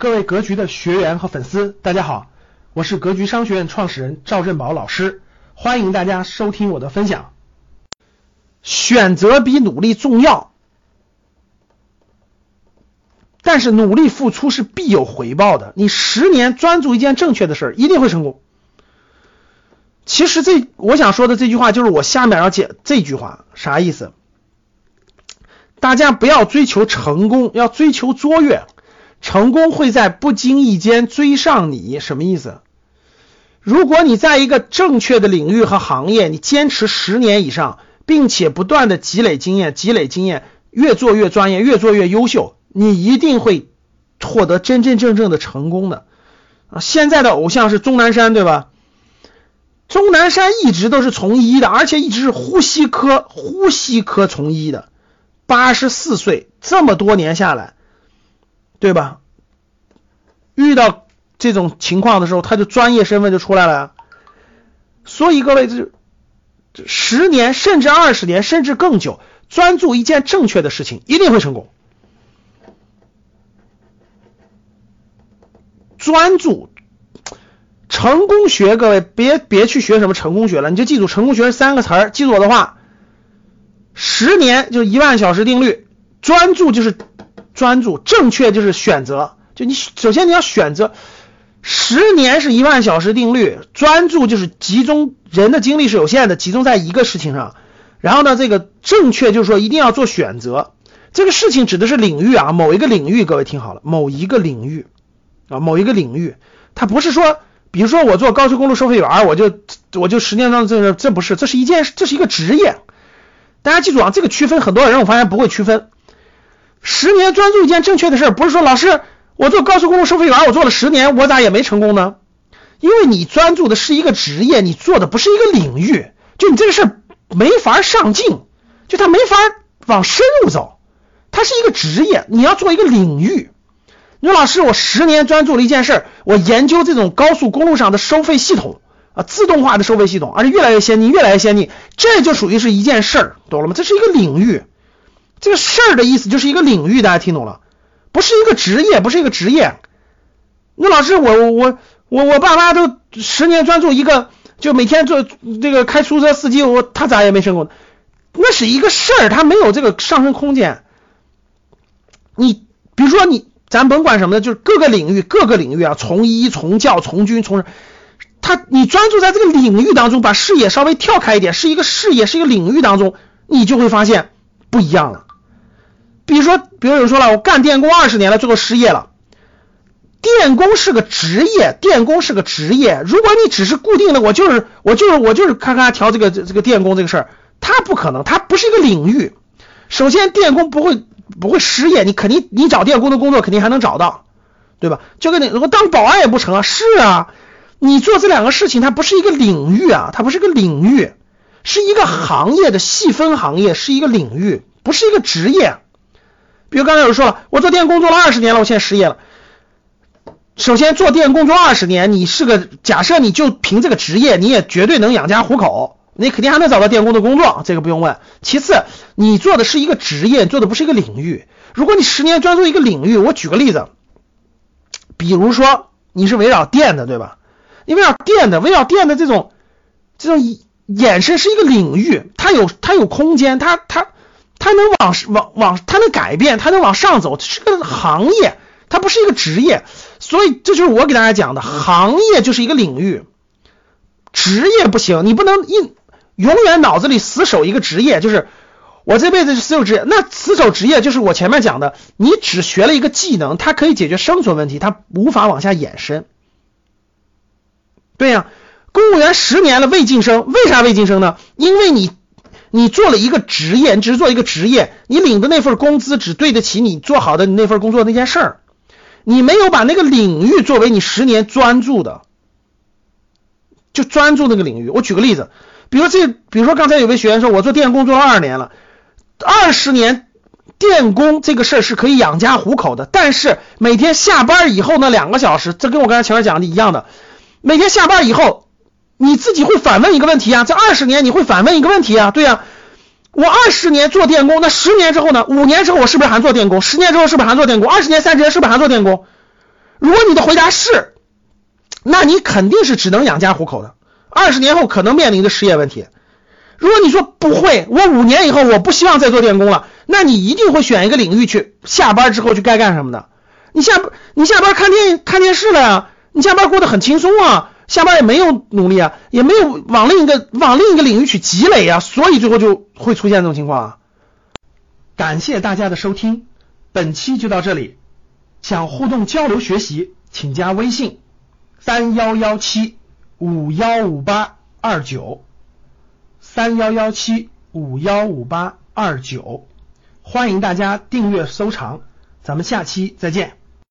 各位格局的学员和粉丝，大家好，我是格局商学院创始人赵振宝老师，欢迎大家收听我的分享。选择比努力重要，但是努力付出是必有回报的。你十年专注一件正确的事儿，一定会成功。其实这我想说的这句话，就是我下面要讲这句话，啥意思？大家不要追求成功，要追求卓越。成功会在不经意间追上你，什么意思？如果你在一个正确的领域和行业，你坚持十年以上，并且不断的积累经验，积累经验，越做越专业，越做越优秀，你一定会获得真真正正的成功的。啊，现在的偶像是钟南山，对吧？钟南山一直都是从医的，而且一直是呼吸科呼吸科从医的。八十四岁，这么多年下来，对吧？遇到这种情况的时候，他就专业身份就出来了。所以各位，这十年甚至二十年甚至更久，专注一件正确的事情，一定会成功。专注成功学，各位别别去学什么成功学了，你就记住成功学三个词儿，记住我的话。十年就一万小时定律，专注就是专注，正确就是选择。就你首先你要选择，十年是一万小时定律，专注就是集中人的精力是有限的，集中在一个事情上。然后呢，这个正确就是说一定要做选择。这个事情指的是领域啊，某一个领域，各位听好了，某一个领域啊，某一个领域，它不是说，比如说我做高速公路收费员，我就我就十年当中这这不是，这是一件这是一个职业。大家记住啊，这个区分很多人我发现不会区分。十年专注一件正确的事儿，不是说老师我做高速公路收费员，我做了十年，我咋也没成功呢？因为你专注的是一个职业，你做的不是一个领域，就你这个事儿没法上进，就他没法往深入走，它是一个职业，你要做一个领域。你说老师，我十年专注了一件事儿，我研究这种高速公路上的收费系统。啊，自动化的收费系统，而且越来越先进，越来越先进，这就属于是一件事儿，懂了吗？这是一个领域，这个事儿的意思就是一个领域，大家听懂了？不是一个职业，不是一个职业。那老师，我我我我我爸妈都十年专注一个，就每天做这个开出租车司机，我他咋也没成功？那是一个事儿，他没有这个上升空间。你比如说你，咱甭管什么的，就是各个领域，各个领域啊，从医、从教、从军、从。他，你专注在这个领域当中，把视野稍微跳开一点，是一个视野，是一个领域当中，你就会发现不一样了。比如说，比如有人说了，我干电工二十年了，最后失业了。电工是个职业，电工是个职业。如果你只是固定的，我就是我就是我就是咔咔调这个这个电工这个事儿，它不可能，它不是一个领域。首先，电工不会不会失业，你肯定你找电工的工作肯定还能找到，对吧？就跟你如果当保安也不成啊，是啊。你做这两个事情，它不是一个领域啊，它不是个领域，是一个行业的细分行业，是一个领域，不是一个职业。比如刚才有人说了，我做电工做了二十年了，我现在失业了。首先做电工做二十年，你是个假设，你就凭这个职业，你也绝对能养家糊口，你肯定还能找到电工的工作，这个不用问。其次，你做的是一个职业，做的不是一个领域。如果你十年专注一个领域，我举个例子，比如说你是围绕电的，对吧？你围绕电的，围绕电的这种这种衍生是一个领域，它有它有空间，它它它能往往往，它能改变，它能往上走，是个行业，它不是一个职业，所以这就是我给大家讲的，行业就是一个领域，职业不行，你不能一永远脑子里死守一个职业，就是我这辈子是死守职业，那死守职业就是我前面讲的，你只学了一个技能，它可以解决生存问题，它无法往下延伸。对呀，公务员十年了未晋升，为啥未晋升呢？因为你你做了一个职业，你只是做一个职业，你领的那份工资只对得起你做好的你那份工作那件事儿，你没有把那个领域作为你十年专注的，就专注那个领域。我举个例子，比如这，比如说刚才有位学员说，我做电工做了二十年了，二十年电工这个事儿是可以养家糊口的，但是每天下班以后那两个小时，这跟我刚才前面讲的一样的。每天下班以后，你自己会反问一个问题啊？这二十年你会反问一个问题啊？对呀，我二十年做电工，那十年之后呢？五年之后我是不是还做电工？十年之后是不是还做电工？二十年、三十年是不是还做电工？如果你的回答是，那你肯定是只能养家糊口的，二十年后可能面临的失业问题。如果你说不会，我五年以后我不希望再做电工了，那你一定会选一个领域去，下班之后去该干什么的。你下你下班看电看电视了呀，你下班过得很轻松啊，下班也没有努力啊，也没有往另一个往另一个领域去积累啊，所以最后就会出现这种情况啊。感谢大家的收听，本期就到这里。想互动交流学习，请加微信三幺幺七五幺五八二九。三幺幺七五幺五八二九，欢迎大家订阅收藏，咱们下期再见。